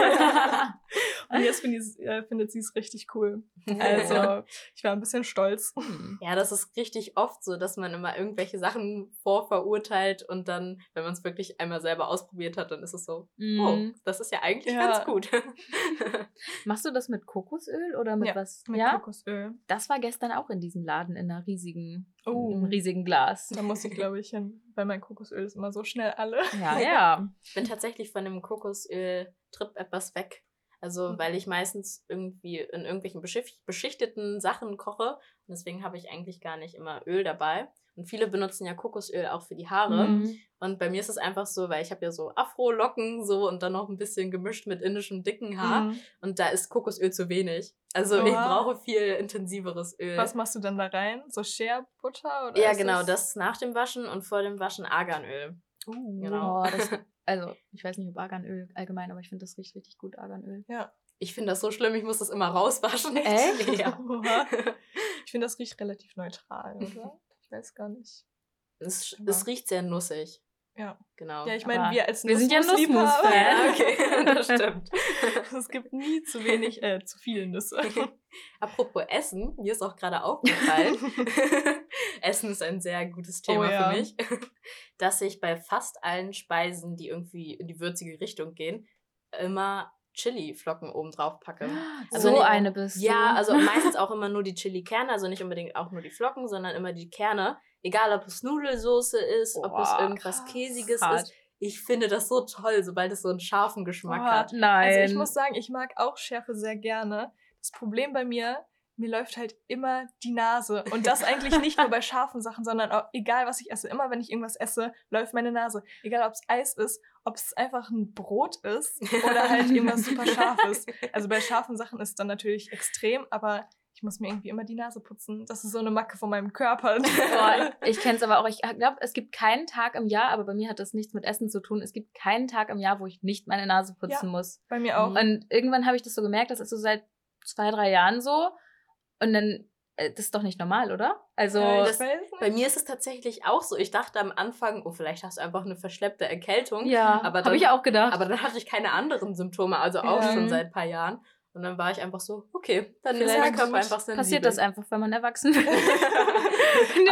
Und jetzt äh, findet sie es richtig cool. Also ich war ein bisschen stolz. Ja, das ist richtig oft so, dass man immer irgendwelche Sachen vorverurteilt und dann, wenn man es wirklich einmal selber ausprobiert hat, dann ist es so, oh, Mhm. das ist ja eigentlich Ja. ganz gut. Machst du das mit Kokosöl oder mit Ja, was? Mit ja, Kokosöl. das war gestern auch in diesem Laden in einer riesigen, Oh. einem riesigen Glas. Da muss ich, glaube ich, hin, weil mein Kokosöl ist immer so schnell alle. Ja, ja. Ich bin tatsächlich von dem Kokosöl-Trip etwas weg. Also, Mhm. weil ich meistens irgendwie in irgendwelchen beschicht beschichteten Sachen koche. Und deswegen habe ich eigentlich gar nicht immer Öl dabei. Und viele benutzen ja Kokosöl auch für die Haare. Mhm. Und bei mir ist es einfach so, weil ich habe ja so Afro-Locken so und dann noch ein bisschen gemischt mit indischem dicken Haar. Mhm. Und da ist Kokosöl zu wenig. Also ich Oha. brauche viel intensiveres Öl. Was machst du dann da rein? So Shea Butter? Oder ja, genau, das nach dem Waschen und vor dem Waschen Arganöl. Uh, Genau. Oh, das, also, ich weiß nicht, ob Arganöl allgemein, aber ich finde, das riecht richtig gut, Arganöl. Ja. Ich finde das so schlimm, ich muss das immer rauswaschen. Echt? Ja. Ich finde, das riecht relativ neutral, oder? Ich weiß gar nicht. Es, es riecht sehr nussig. Ja. Genau. Ja, ich meine, wir als wir sind ja Nussmus-Fan. Ja, okay, das stimmt. Es gibt nie zu wenig, äh, zu viele Nüsse. Apropos Essen, mir ist auch gerade aufgefallen, Essen ist ein sehr gutes Thema Oh ja. für mich, dass ich bei fast allen Speisen, die irgendwie in die würzige Richtung gehen, immer Chili-Flocken oben drauf packe. Also so nicht- eine bist du. Ja, also meistens auch immer nur die Chili-Kerne, also nicht unbedingt auch nur die Flocken, sondern immer die Kerne. Egal, ob es Nudelsoße ist, ob es Boah, irgendwas. Käsiges Hart. ist. Ich finde das so toll, sobald es so einen scharfen Geschmack Boah. hat. Nein. Also ich muss sagen, ich mag auch Schärfe sehr gerne. Das Problem bei mir, mir läuft halt immer die Nase. Und das eigentlich nicht nur bei scharfen Sachen, sondern auch egal, was ich esse. Immer wenn ich irgendwas esse, läuft meine Nase. Egal, ob es Eis ist, ob es einfach ein Brot ist oder halt irgendwas super Scharfes. Also bei scharfen Sachen ist es dann natürlich extrem, aber ich muss mir irgendwie immer die Nase putzen. Das ist so eine Macke von meinem Körper. Boah, ich kenne es aber auch. Ich glaube, es gibt keinen Tag im Jahr, aber bei mir hat das nichts mit Essen zu tun. Es gibt keinen Tag im Jahr, wo ich nicht meine Nase putzen Ja. muss. bei mir auch. Und irgendwann habe ich das so gemerkt, das ist so seit zwei, drei Jahren so. Und dann, äh, das ist doch nicht normal, oder? Also, Ja, das-. Bei mir ist es tatsächlich auch so. Ich dachte am Anfang, oh, vielleicht hast du einfach eine verschleppte Erkältung. ja, aber habe ich auch gedacht. Aber dann hatte ich keine anderen Symptome, also auch Ja. schon seit ein paar Jahren. Und dann war ich einfach so, okay, dann ist Vielleicht mein Körper einfach sensibel. Passiert das einfach, wenn man erwachsen wird.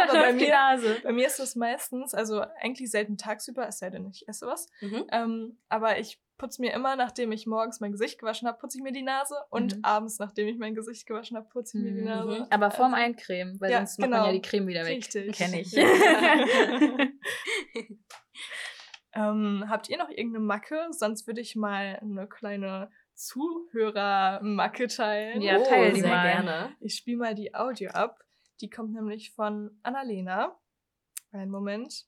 Aber bei mir- Nase. Bei mir ist es meistens, also eigentlich selten tagsüber, es sei denn, ich esse was. Mhm. Ähm, aber ich putze mir immer, nachdem ich morgens mein Gesicht gewaschen habe, putze ich mir die Nase. Und Mhm. abends, nachdem ich mein Gesicht gewaschen habe, putze ich mir die Mhm. Nase. Aber vorm Also, Eincremen, weil Ja, sonst macht man genau. ja die Creme wieder weg. Richtig. Kenne ich. ähm, habt ihr noch irgendeine Macke? Sonst würde ich mal eine kleine Zuhörer-Macke teilen. Ja, oh, teil die sehr mal. gerne. Ich spiele mal die Audio ab. Die kommt nämlich von Annalena. Einen Moment.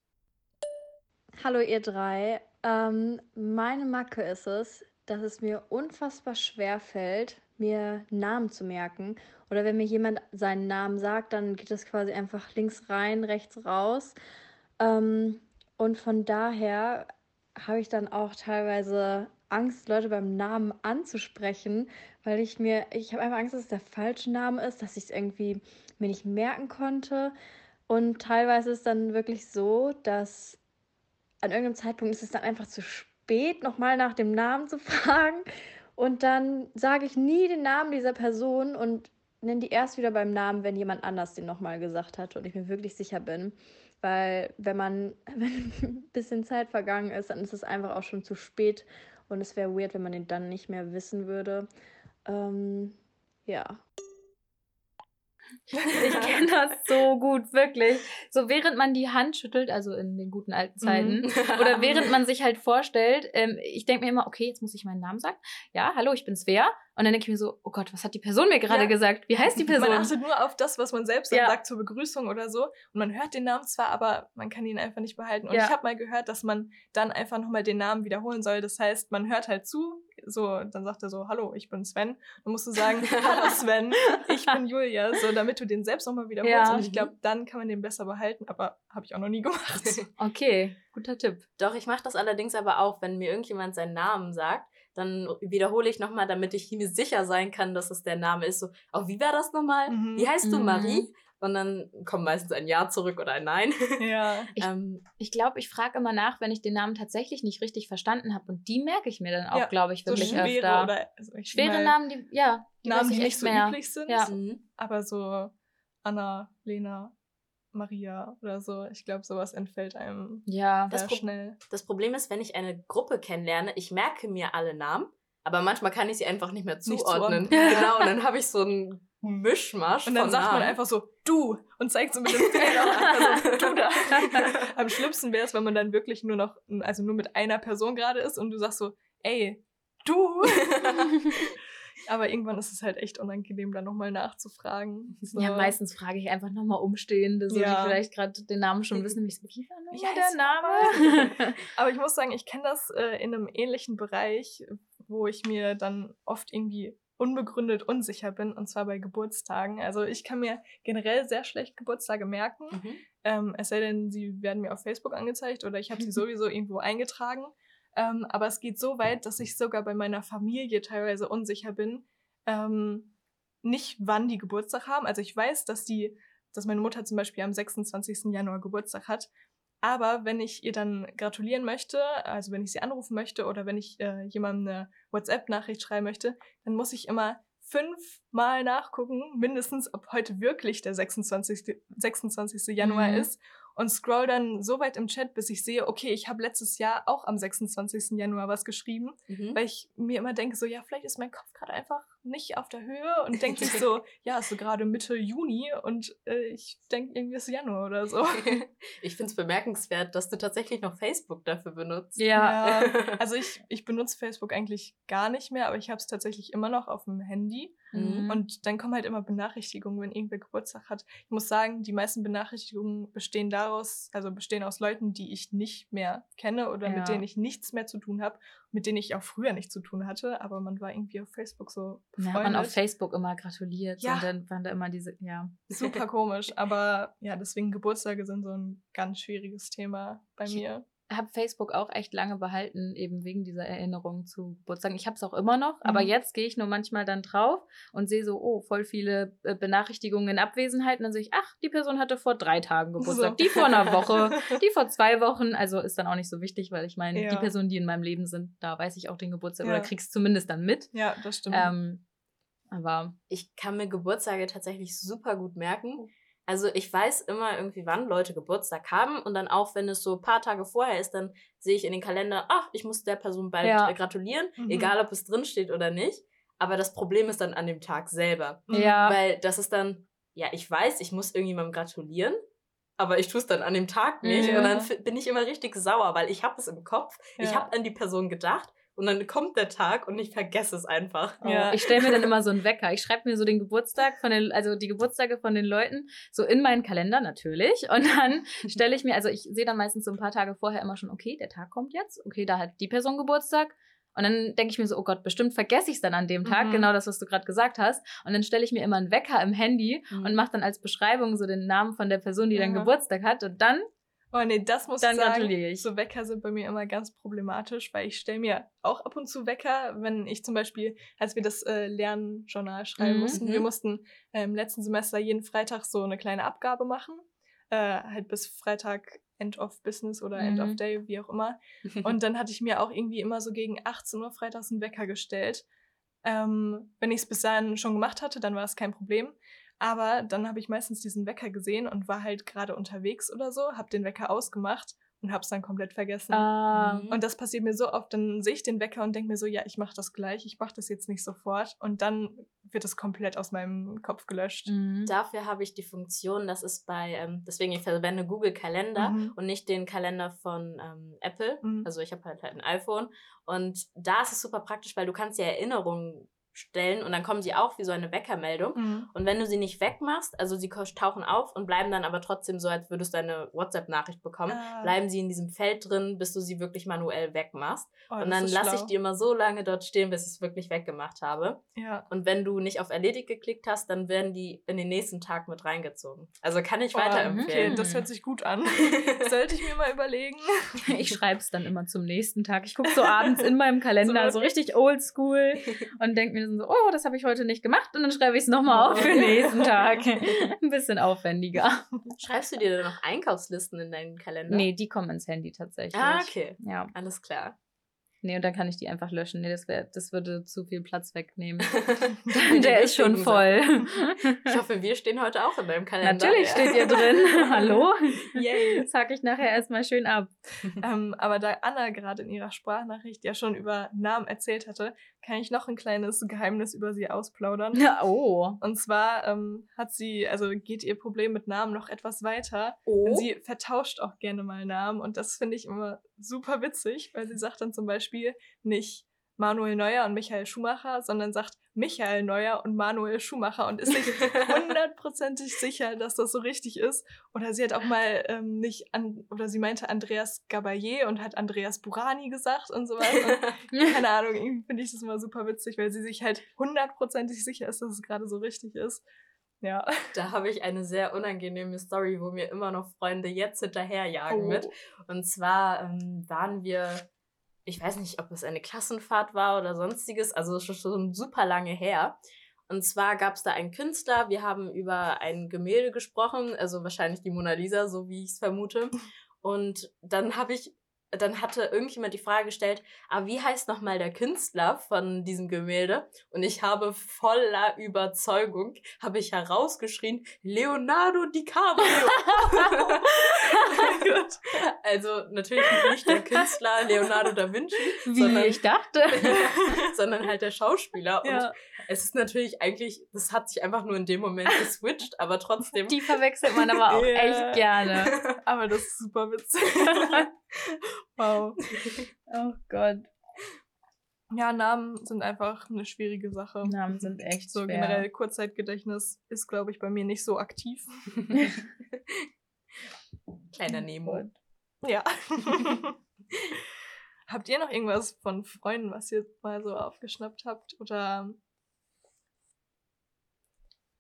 Hallo ihr drei. Ähm, meine Macke ist es, dass es mir unfassbar schwer fällt, mir Namen zu merken. Oder wenn mir jemand seinen Namen sagt, dann geht das quasi einfach links rein, rechts raus. Ähm, und von daher habe ich dann auch teilweise Angst, Leute beim Namen anzusprechen, weil ich mir, ich habe einfach Angst, dass es der falsche Name ist, dass ich es irgendwie mir nicht merken konnte. Und teilweise ist dann wirklich so, dass an irgendeinem Zeitpunkt ist es dann einfach zu spät, nochmal nach dem Namen zu fragen. Und dann sage ich nie den Namen dieser Person und nenne die erst wieder beim Namen, wenn jemand anders den nochmal gesagt hat und ich mir wirklich sicher bin. Weil wenn man, wenn ein bisschen Zeit vergangen ist, dann ist es einfach auch schon zu spät und es wäre weird, wenn man den dann nicht mehr wissen würde. Ähm, ja. Ich kenne das so gut, wirklich. So während man die Hand schüttelt, also in den guten alten Zeiten, Mhm. oder während man sich halt vorstellt, ähm, ich denke mir immer, okay, jetzt muss ich meinen Namen sagen. Ja, hallo, ich bin Svea. Und dann denke ich mir so, oh Gott, was hat die Person mir gerade Ja. gesagt? Wie heißt die Person? Man achtet nur auf das, was man selbst Ja. sagt zur Begrüßung oder so. Und man hört den Namen zwar, aber man kann ihn einfach nicht behalten. Und Ja. ich habe mal gehört, dass man dann einfach nochmal den Namen wiederholen soll. Das heißt, man hört halt zu, so, dann sagt er so, hallo, ich bin Sven. Dann musst du sagen, hallo Sven, ich bin Julia, so, damit du den selbst nochmal wiederholst. Ja. Und ich glaube, dann kann man den besser behalten, aber habe ich auch noch nie gemacht. Okay, guter Tipp. Doch, ich mache das allerdings aber auch, wenn mir irgendjemand seinen Namen sagt, dann wiederhole ich nochmal, damit ich mir sicher sein kann, dass es der Name ist. So, oh, wie war das nochmal? Mhm. Wie heißt du, Mhm. Marie? Dann kommt meistens ein Ja zurück oder ein Nein. ja. Ich- ähm, Ich glaube, ich frage immer nach, wenn ich den Namen tatsächlich nicht richtig verstanden habe. Und die merke ich mir dann auch, Ja, glaube ich, So wirklich schwere öfter. oder also ich schwere Namen, die, ja, die Namen, die ich nicht so mehr. üblich sind. Ja. mhm. Aber so Anna, Lena, Maria oder so, ich glaube, sowas entfällt einem Ja, Das sehr Pro- schnell. Das Problem ist, wenn ich eine Gruppe kennenlerne, ich merke mir alle Namen, aber manchmal kann ich sie einfach nicht mehr Nicht zuordnen. zuordnen. genau, und dann habe ich so einen Mischmasch Und dann sagt Namen. man einfach so, du, und zeigt so mit dem Finger, also, du da. Am schlimmsten wäre es, wenn man dann wirklich nur noch, also nur mit einer Person gerade ist und du sagst so, ey, du. Aber irgendwann ist es halt echt unangenehm, dann nochmal nachzufragen. So. Ja, meistens frage ich einfach nochmal Umstehende, so, Ja. die vielleicht gerade den Namen schon wissen. Nämlich so, wie war Wie nochmal heißt der Name? Aber ich muss sagen, ich kenne das äh, in einem ähnlichen Bereich, wo ich mir dann oft irgendwie unbegründet unsicher bin, und zwar bei Geburtstagen. Also ich kann mir generell sehr schlecht Geburtstage merken. Mhm. Ähm, es sei denn, sie werden mir auf Facebook angezeigt oder ich habe sie sowieso irgendwo eingetragen. Ähm, aber es geht so weit, dass ich sogar bei meiner Familie teilweise unsicher bin. Ähm, nicht, wann die Geburtstag haben. Also ich weiß, dass die, dass meine Mutter zum Beispiel am 26. Januar Geburtstag hat. Aber wenn ich ihr dann gratulieren möchte, also wenn ich sie anrufen möchte oder wenn ich äh, jemandem eine WhatsApp-Nachricht schreiben möchte, dann muss ich immer fünfmal nachgucken, mindestens, ob heute wirklich der 26. 26. Januar Mhm. ist und scroll dann so weit im Chat, bis ich sehe, okay, ich habe letztes Jahr auch am 26. Januar was geschrieben, Mhm. weil ich mir immer denke, so ja, vielleicht ist mein Kopf gerade einfach nicht auf der Höhe und denkt sich so, ja, ist so gerade Mitte Juni und äh, ich denke irgendwie ist Januar oder so. ich finde es bemerkenswert, dass du tatsächlich noch Facebook dafür benutzt. Ja. ja also ich, ich benutze Facebook eigentlich gar nicht mehr, aber ich habe es tatsächlich immer noch auf dem Handy. Mhm. Und dann kommen halt immer Benachrichtigungen, wenn irgendwer Geburtstag hat. Ich muss sagen, die meisten Benachrichtigungen bestehen daraus, also bestehen aus Leuten, die ich nicht mehr kenne oder ja. mit denen ich nichts mehr zu tun habe, mit denen ich auch früher nichts zu tun hatte, aber man war irgendwie auf Facebook so befreundet. Ja, man auf Facebook immer gratuliert ja. und dann waren da immer diese, ja. Super komisch, aber ja, deswegen Geburtstage sind so ein ganz schwieriges Thema bei mir habe Facebook auch echt lange behalten, eben wegen dieser Erinnerung zu Geburtstagen. Ich habe es auch immer noch, mhm. aber jetzt gehe ich nur manchmal dann drauf und sehe so, oh, voll viele äh, Benachrichtigungen in Abwesenheit. Und dann sehe ich, ach, die Person hatte vor drei Tagen Geburtstag, so. die vor einer Woche, die vor zwei Wochen. Also ist dann auch nicht so wichtig, weil ich meine, ja. die Personen, die in meinem Leben sind, da weiß ich auch den Geburtstag ja. oder krieg's zumindest dann mit. Ja, das stimmt. Ähm, aber ich kann mir Geburtstage tatsächlich super gut merken. Also ich weiß immer irgendwie, wann Leute Geburtstag haben und dann auch, wenn es so ein paar Tage vorher ist, dann sehe ich in den Kalender, ach, ich muss der Person bald ja. Äh, gratulieren, mhm. egal ob es drin steht oder nicht. Aber das Problem ist dann an dem Tag selber. Ja. Weil das ist dann, ja, ich weiß, ich muss irgendjemandem gratulieren, aber ich tue es dann an dem Tag nicht. Ja. Und dann bin ich immer richtig sauer, weil ich habe es im Kopf, ja. ich habe an die Person gedacht und dann kommt der Tag und ich vergesse es einfach. Oh, ja. Ich stelle mir dann immer so einen Wecker. Ich schreibe mir so den Geburtstag von den, also die Geburtstage von den Leuten so in meinen Kalender natürlich. Und dann stelle ich mir, also ich sehe dann meistens so ein paar Tage vorher immer schon, okay, der Tag kommt jetzt. Okay, da hat die Person Geburtstag. Und dann denke ich mir so, oh Gott, bestimmt vergesse ich es dann an dem Tag, mhm. genau das, was du gerade gesagt hast. Und dann stelle ich mir immer einen Wecker im Handy mhm. und mache dann als Beschreibung so den Namen von der Person, die ja. dann Geburtstag hat. Und dann Oh nee, das muss Dann ich sagen. Ich. So Wecker sind bei mir immer ganz problematisch, weil ich stelle mir auch ab und zu Wecker, wenn ich zum Beispiel, als wir das äh, Lernjournal schreiben mhm. mussten, wir mhm. mussten äh, im letzten Semester jeden Freitag so eine kleine Abgabe machen. Äh, halt bis Freitag End of Business oder mhm. End of mhm. Day, wie auch immer. Und dann hatte ich mir auch irgendwie immer so gegen 18 Uhr freitags einen Wecker gestellt. Ähm, wenn ich es bis dahin schon gemacht hatte, dann war es kein Problem. Aber dann habe ich meistens diesen Wecker gesehen und war halt gerade unterwegs oder so, habe den Wecker ausgemacht und habe es dann komplett vergessen. Ah. Und das passiert mir so oft, dann sehe ich den Wecker und denke mir so, ja, ich mache das gleich, ich mache das jetzt nicht sofort und dann wird es komplett aus meinem Kopf gelöscht. Mhm. Dafür habe ich die Funktion, das ist bei, ähm, deswegen ich verwende Google Kalender mhm. und nicht den Kalender von ähm, Apple. Mhm. Also ich habe halt, halt ein iPhone und da ist es super praktisch, weil du kannst ja Erinnerungen stellen und dann kommen sie auch wie so eine Weckermeldung. Mhm. Und wenn du sie nicht wegmachst, also sie tauchen auf und bleiben dann aber trotzdem so, als würdest du eine WhatsApp-Nachricht bekommen, ah. bleiben sie in diesem Feld drin, bis du sie wirklich manuell wegmachst. Oh, und dann lasse ich die immer so lange dort stehen, bis ich es wirklich weggemacht habe. Ja. Und wenn du nicht auf Erledigt geklickt hast, dann werden die in den nächsten Tag mit reingezogen. Also kann ich oh, weiterempfehlen. Okay, das hört sich gut an. Sollte ich mir mal überlegen. Ich schreibe es dann immer zum nächsten Tag. Ich gucke so abends in meinem Kalender, so, so richtig oldschool und denke mir, mir so, oh, das habe ich heute nicht gemacht und dann schreibe ich es nochmal auf für den nächsten Tag. Ein bisschen aufwendiger. Schreibst du dir dann noch Einkaufslisten in deinen Kalender? Nee, die kommen ins Handy tatsächlich. Ah, okay. Ja. Alles klar. Nee, und dann kann ich die einfach löschen. Nee, das, wär, das würde zu viel Platz wegnehmen. Der ist schon voll. ich hoffe, wir stehen heute auch in deinem Kalender. Natürlich ja. steht ihr drin. Hallo? Yay. Das hack ich nachher erstmal schön ab. ähm, aber da Anna gerade in ihrer Sprachnachricht ja schon über Namen erzählt hatte, kann ich noch ein kleines Geheimnis über sie ausplaudern. Ja, oh. Und zwar ähm, hat sie, also geht ihr Problem mit Namen noch etwas weiter. Oh. Sie vertauscht auch gerne mal Namen. Und das finde ich immer super witzig, weil sie sagt dann zum Beispiel nicht Manuel Neuer und Michael Schumacher, sondern sagt Michael Neuer und Manuel Schumacher und ist sich hundertprozentig sicher, dass das so richtig ist. Oder sie hat auch mal ähm, nicht an, oder sie meinte Andreas Gabayé und hat Andreas Burani gesagt und sowas. Und, keine Ahnung, irgendwie finde ich das immer super witzig, weil sie sich halt hundertprozentig sicher ist, dass es gerade so richtig ist. Ja. Da habe ich eine sehr unangenehme Story, wo mir immer noch Freunde jetzt hinterherjagen oh. mit. Und zwar ähm, waren wir ich weiß nicht, ob es eine Klassenfahrt war oder sonstiges, also schon, schon super lange her. Und zwar gab es da einen Künstler, wir haben über ein Gemälde gesprochen, also wahrscheinlich die Mona Lisa, so wie ich es vermute. Und dann habe ich dann hatte irgendjemand die Frage gestellt, aber wie heißt nochmal der Künstler von diesem Gemälde? Und ich habe voller Überzeugung, habe ich herausgeschrien, Leonardo DiCaprio. Also natürlich nicht der Künstler Leonardo da Vinci, Wie sondern, ich dachte. sondern halt der Schauspieler. Und Ja. es ist natürlich eigentlich, das hat sich einfach nur in dem Moment geswitcht, aber trotzdem. Die verwechselt man aber auch Ja. echt gerne. Aber das ist super witzig. wow. Oh Gott. Ja, Namen sind einfach eine schwierige Sache. Namen sind echt So schwer. generell Kurzzeitgedächtnis ist, glaube ich, bei mir nicht so aktiv. Kleiner Nemo. Ja. habt ihr noch irgendwas von Freunden, was ihr mal so aufgeschnappt habt? Oder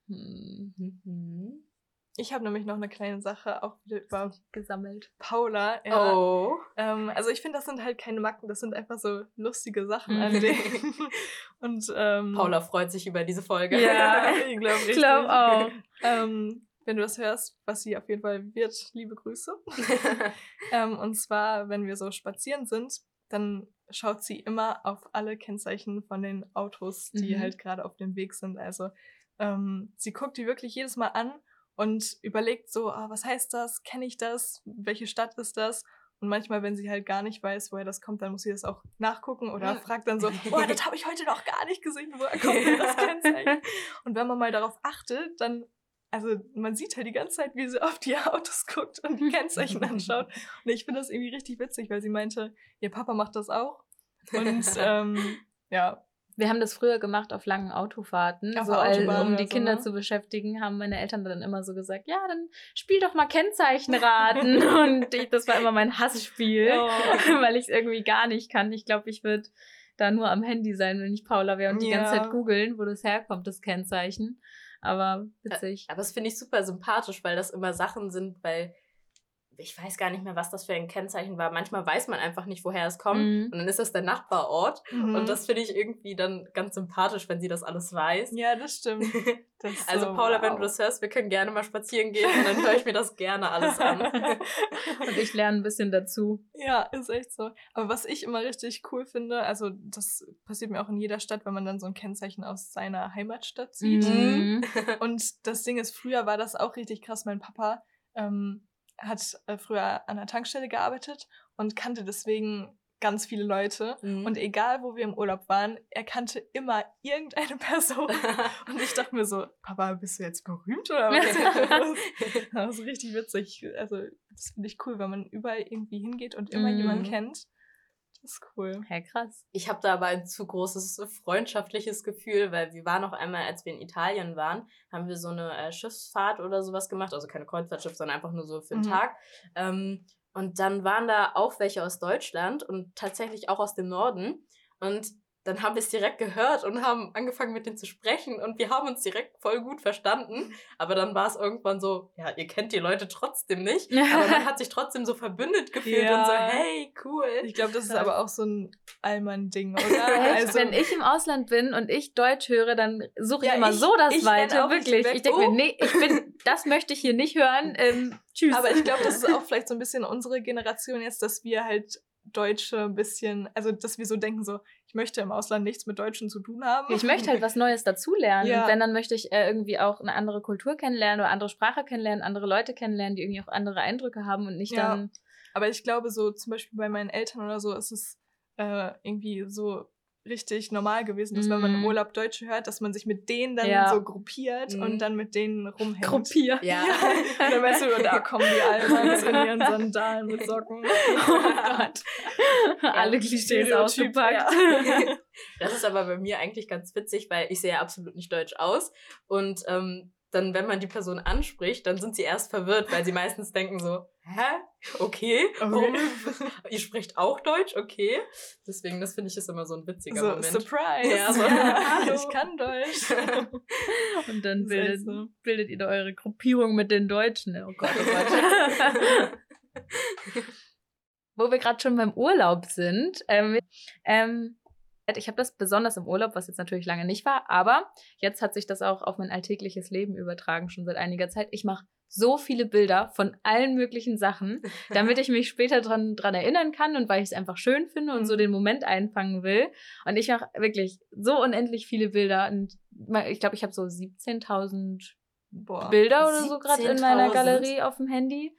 Hm, Mhm. Ich habe nämlich noch eine kleine Sache auch wieder über gesammelt. Paula. Ja. Oh. Ähm, also ich finde, das sind halt keine Macken, das sind einfach so lustige Sachen an denen. Und ähm, Paula freut sich über diese Folge. Ja. ich glaube Ich glaube auch. Ähm, wenn du das hörst, was sie auf jeden Fall wird, liebe Grüße. ähm, und zwar, wenn wir so spazieren sind, dann schaut sie immer auf alle Kennzeichen von den Autos, die Mhm. halt gerade auf dem Weg sind. Also ähm, sie guckt die wirklich jedes Mal an und überlegt so, ah, was heißt das? Kenne ich das? Welche Stadt ist das? Und manchmal, wenn sie halt gar nicht weiß, woher das kommt, dann muss sie das auch nachgucken oder fragt dann so, boah, das habe ich heute noch gar nicht gesehen, woher kommt denn das Kennzeichen? Und wenn man mal darauf achtet, dann, also man sieht halt die ganze Zeit, wie sie auf die Autos guckt und die Kennzeichen anschaut. Und ich finde das irgendwie richtig witzig, weil sie meinte, ihr Papa macht das auch. Und ähm, ja, Wir haben das früher gemacht auf langen Autofahrten, Auf so Autobahn um die so, Kinder ne? zu beschäftigen, haben meine Eltern dann immer so gesagt, ja, dann spiel doch mal Kennzeichenraten. Und ich, das war immer mein Hassspiel, Oh. weil ich es irgendwie gar nicht kann. Ich glaube, ich würde da nur am Handy sein, wenn ich Paula wäre und die ganze Ja. Zeit googeln, wo das herkommt, das Kennzeichen. Aber witzig. Aber das finde ich super sympathisch, weil das immer Sachen sind, weil ich weiß gar nicht mehr, was das für ein Kennzeichen war. Manchmal weiß man einfach nicht, woher es kommt. Mhm. Und dann ist das der Nachbarort. Mhm. Und das finde ich irgendwie dann ganz sympathisch, wenn sie das alles weiß. ja, das stimmt. Das Also so, Paula, wenn wow. du das hörst, wir können gerne mal spazieren gehen und dann höre ich mir das gerne alles an. Und ich lerne ein bisschen dazu. Ja, ist echt so. Aber was ich immer richtig cool finde, also das passiert mir auch in jeder Stadt, wenn man dann so ein Kennzeichen aus seiner Heimatstadt sieht. Mhm. Und das Ding ist, früher war das auch richtig krass. Mein Papa ähm, hat äh, früher an der Tankstelle gearbeitet und kannte deswegen ganz viele Leute. Mhm. Und egal, wo wir im Urlaub waren, er kannte immer irgendeine Person. Und ich dachte mir so, Papa, bist du jetzt berühmt oder was? das ist richtig witzig. Also, das finde ich cool, wenn man überall irgendwie hingeht und immer Mhm. jemanden kennt. Das ist cool. Hey, krass. Ich habe da aber ein zu großes freundschaftliches Gefühl, weil wir waren auch einmal, als wir in Italien waren, haben wir so eine äh, Schiffsfahrt oder sowas gemacht, also keine Kreuzfahrtschiff, sondern einfach nur so für einen Mhm. Tag. Ähm, und dann waren da auch welche aus Deutschland und tatsächlich auch aus dem Norden. Und dann haben wir es direkt gehört und haben angefangen mit denen zu sprechen und wir haben uns direkt voll gut verstanden. Aber dann war es irgendwann so, ja, ihr kennt die Leute trotzdem nicht, aber man hat sich trotzdem so verbündet gefühlt Ja. und so, hey, cool. Ich glaube, das ist aber auch so ein Allmann-Ding, oder? Also, wenn ich im Ausland bin und ich Deutsch höre, dann suche ich Ja, immer ich- so das ich renn Weite, auch nicht wirklich. weg. Ich denke Oh. mir, nee, ich bin, das möchte ich hier nicht hören. Ähm, tschüss. aber ich glaube, das ist auch vielleicht so ein bisschen unsere Generation jetzt, dass wir halt Deutsche ein bisschen, also dass wir so denken, so, ich möchte im Ausland nichts mit Deutschen zu tun haben. ich möchte halt was Neues dazulernen. Ja. Und wenn, dann möchte ich äh, irgendwie auch eine andere Kultur kennenlernen oder andere Sprache kennenlernen, andere Leute kennenlernen, die irgendwie auch andere Eindrücke haben und nicht Ja. dann. Aber ich glaube, so zum Beispiel bei meinen Eltern oder so ist es äh, irgendwie so richtig normal gewesen, dass wenn man im Mhm. Urlaub Deutsche hört, dass man sich mit denen dann Ja. so gruppiert Mhm. und dann mit denen rumhängt. Gruppier. Ja. Und dann weißt du, da kommen die Almans in ihren Sandalen mit Socken. Oh Gott. Alle Klischees ausgepackt. ja. Das ist aber bei mir eigentlich ganz witzig, weil ich sehe ja absolut nicht deutsch aus. Und ähm, dann, wenn man die Person anspricht, dann sind sie erst verwirrt, weil sie meistens denken so, hä? Okay, warum? Ihr spricht auch Deutsch? Okay. Deswegen, das finde ich ist immer so ein witziger So, Moment. Surprise. Ja, so, ich kann Deutsch. Und dann bildet, so. bildet ihr da eure Gruppierung mit den Deutschen. Oh Gott, oh Gott. Wo wir gerade schon beim Urlaub sind, ähm, ähm, ich habe das besonders im Urlaub, was jetzt natürlich lange nicht war, aber jetzt hat sich das auch auf mein alltägliches Leben übertragen, schon seit einiger Zeit. Ich mache so viele Bilder von allen möglichen Sachen, damit ich mich später dran, dran erinnern kann und weil ich es einfach schön finde und so Mhm. den Moment einfangen will. Und ich mache wirklich so unendlich viele Bilder. Und ich glaube, ich habe so 17.000 Boah. Bilder oder so gerade in meiner 17.000? Galerie auf dem Handy.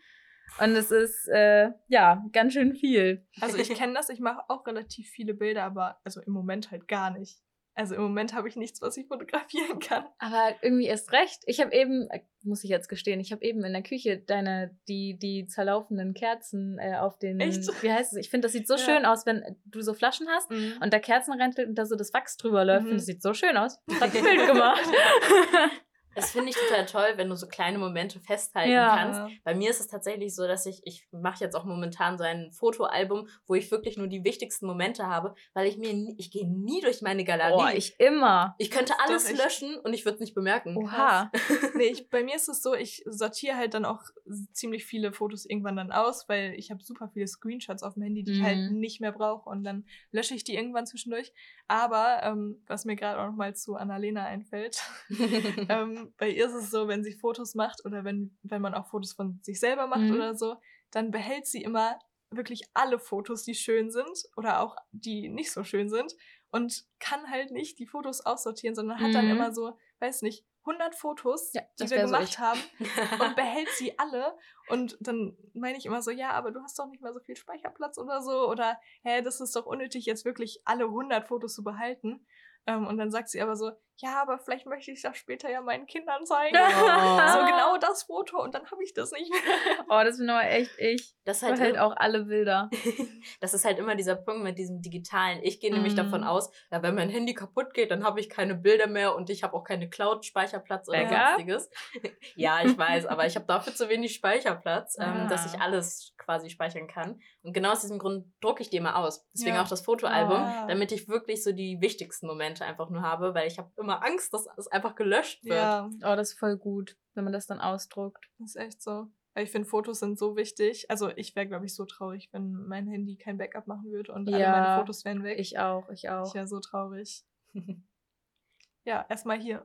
Und es ist, äh, ja, ganz schön viel. Also ich kenne das, ich mache auch relativ viele Bilder, aber also im Moment halt gar nicht. Also im Moment habe ich nichts, was ich fotografieren kann. Aber irgendwie erst recht. Ich habe eben, äh, muss ich jetzt gestehen, ich habe eben in der Küche deine, die, die zerlaufenden Kerzen äh, auf den, Echt? wie heißt es? Ich finde, das sieht so Ja. schön aus, wenn du so Flaschen hast und da Kerzen reinstellt und da so das Wachs drüber läuft. Mhm. Und das sieht so schön aus. Ich habe ein Bild gemacht. Das finde ich total toll, wenn du so kleine Momente festhalten Ja. kannst. Bei mir ist es tatsächlich so, dass ich, ich mache jetzt auch momentan so ein Fotoalbum, wo ich wirklich nur die wichtigsten Momente habe, weil ich mir, nie, ich gehe nie durch meine Galerie. Boah, ich immer. ich könnte alles ich- löschen und ich würde es nicht bemerken. Oha. Nee, ich, bei mir ist es so, ich sortiere halt dann auch ziemlich viele Fotos irgendwann dann aus, weil ich habe super viele Screenshots auf dem Handy, die ich halt Mhm. nicht mehr brauche und dann lösche ich die irgendwann zwischendurch. Aber ähm, was mir gerade auch noch mal zu Annalena einfällt, ähm, bei ihr ist es so, wenn sie Fotos macht oder wenn, wenn man auch Fotos von sich selber macht Mhm. oder so, dann behält sie immer wirklich alle Fotos, die schön sind oder auch die nicht so schön sind und kann halt nicht die Fotos aussortieren, sondern hat dann Mhm. immer so, weiß nicht, 100 Fotos, Ja, die wir so gemacht ich. haben und behält sie alle. Und dann meine ich immer so, ja, aber du hast doch nicht mehr so viel Speicherplatz oder so. Oder, hä, das ist doch unnötig, jetzt wirklich alle 100 Fotos zu behalten. Ähm, und dann sagt sie aber so, ja, aber vielleicht möchte ich das später ja meinen Kindern zeigen. Oh. so genau das Foto und dann habe ich das nicht mehr. Oh, das bin aber echt ich. Das halt, halt auch alle Bilder. das ist halt immer dieser Punkt mit diesem Digitalen. Ich gehe nämlich Mhm. davon aus, ja, wenn mein Handy kaputt geht, dann habe ich keine Bilder mehr und ich habe auch keine Cloud-Speicherplatz oder Backup? sonstiges. ja, ich weiß, aber ich habe dafür zu wenig Speicherplatz, ähm, Ah. dass ich alles quasi speichern kann. Und genau aus diesem Grund drucke ich die immer aus. Deswegen Ja. auch das Fotoalbum, Ah. damit ich wirklich so die wichtigsten Momente einfach nur habe, weil ich habe immer Angst, dass es einfach gelöscht wird. Ja, Oh, das ist voll gut, wenn man das dann ausdruckt. das ist echt so. Weil ich finde, Fotos sind so wichtig. Also ich wäre, glaube ich, so traurig, wenn mein Handy kein Backup machen würde und alle Ja, meine Fotos wären weg. Ich auch, ich auch. Ich wäre so traurig. Ja, erstmal hier.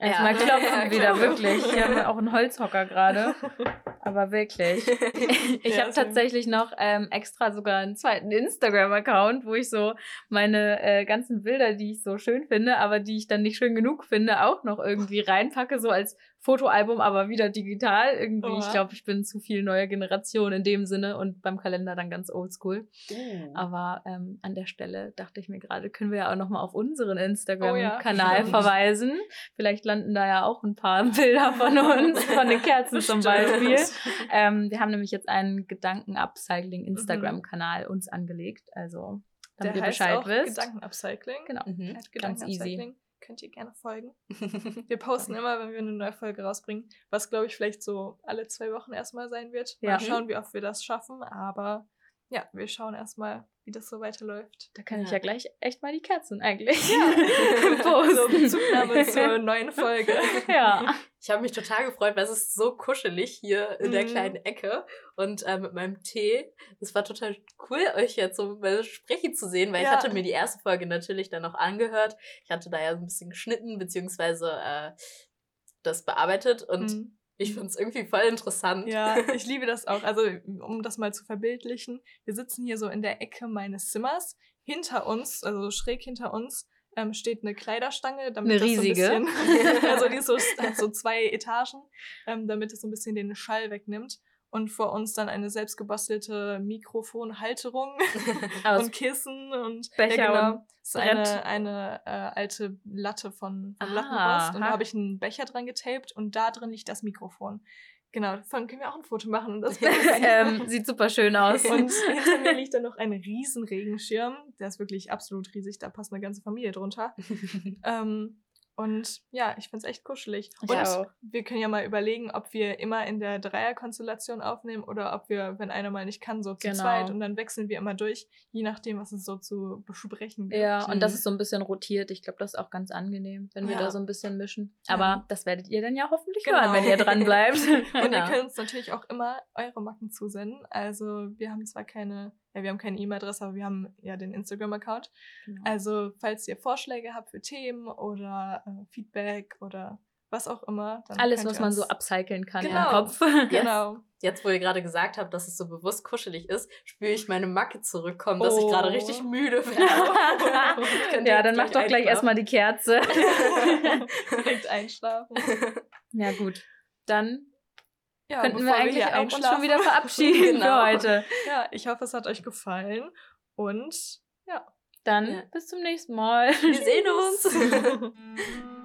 Erstmal Ja. klopfen Ja, wieder, klopfen. wirklich. Wir haben auch einen Holzhocker gerade. Aber wirklich. Ich Ja, habe tatsächlich noch ähm, extra sogar einen zweiten Instagram-Account, wo ich so meine äh, ganzen Bilder, die ich so schön finde, aber die ich dann nicht schön genug finde, auch noch irgendwie reinpacke, so als Fotoalbum, aber wieder digital. Irgendwie, ich Oha. glaube, ich bin zu viel neue Generation in dem Sinne und beim Kalender dann ganz oldschool. Uh. Aber ähm, an der Stelle dachte ich mir gerade, können wir ja auch nochmal auf unseren Oh ja, Instagram-Kanal verweisen. Vielleicht landen da ja auch ein paar Bilder von uns, von den Kerzen zum Beispiel. Ähm, wir haben nämlich jetzt einen Gedanken-Upcycling-Instagram-Kanal uns angelegt. Also, damit Der ihr heißt Bescheid auch wisst. Gedankenupcycling. Genau. Mhm. At Ganz easy. Könnt ihr gerne folgen. Wir posten immer, wenn wir eine neue Folge rausbringen, was glaube ich vielleicht so alle zwei Wochen erstmal sein wird. Mal Ja. schauen, wie oft wir das schaffen. Aber ja, wir schauen erstmal, wie das so weiterläuft. Da kann ich Ja. ja gleich echt mal die Kerzen eigentlich So, posten. Bezugnahme zur neuen Folge. ja. Ich habe mich total gefreut, weil es ist so kuschelig hier in der Mhm. kleinen Ecke und äh, mit meinem Tee. Es war total cool, euch jetzt so mal sprechen zu sehen, weil Ja. ich hatte mir die erste Folge natürlich dann noch angehört. Ich hatte da ja so ein bisschen geschnitten, beziehungsweise äh, das bearbeitet und Mhm. Ich finde es irgendwie voll interessant. Ja, ich liebe das auch. Also, um das mal zu verbildlichen, wir sitzen hier so in der Ecke meines Zimmers. Hinter uns, also schräg hinter uns, ähm, steht eine Kleiderstange. Damit Eine das so ein riesige. bisschen, also die ist so, hat so zwei Etagen, ähm, damit es so ein bisschen den Schall wegnimmt. Und vor uns dann eine selbstgebastelte Mikrofonhalterung und Kissen und Becher ja, genau. und ist eine, eine äh, alte Latte von, von Ah, Lattenrost. Und da habe ich einen Becher dran getaped und da drin liegt das Mikrofon. Genau, davon können wir auch ein Foto machen. Und, das ähm, sieht super schön aus. und hinter mir liegt dann noch ein riesen Regenschirm. Der ist wirklich absolut riesig, da passt eine ganze Familie drunter. Ähm, und ja, ich find's echt kuschelig. Ich und auch. wir können ja mal überlegen, ob wir immer in der Dreierkonstellation aufnehmen oder ob wir, wenn einer mal nicht kann, so zu Genau. zweit und dann wechseln wir immer durch, je nachdem, was es so zu besprechen gibt. Ja, und das Mhm. ist so ein bisschen rotiert. Ich glaube, das ist auch ganz angenehm, wenn wir Ja. da so ein bisschen mischen. Ja. Aber das werdet ihr dann ja hoffentlich Genau. hören, wenn ihr dran bleibt. Und ihr Genau. könnt uns natürlich auch immer eure Macken zusenden. Also wir haben zwar keine, ja, wir haben keine E-Mail-Adresse, aber wir haben ja den Instagram-Account. Genau. Also falls ihr Vorschläge habt für Themen oder äh, Feedback oder was auch immer. Dann Alles, was man so upcyclen kann Genau. im Kopf. Genau. Jetzt, wo ihr gerade gesagt habt, dass es so bewusst kuschelig ist, spüre ich meine Macke zurückkommen, dass ich gerade Oh. richtig müde werde. Ja, dann mach doch gleich erstmal die Kerze. Direkt einschlafen. ja, gut. Dann Ja, könnten wir eigentlich hier auch uns schon wieder verabschieden Genau. für heute. Ja, ich hoffe, es hat euch gefallen. Und ja. Dann Ja. bis zum nächsten Mal. Wir sehen uns.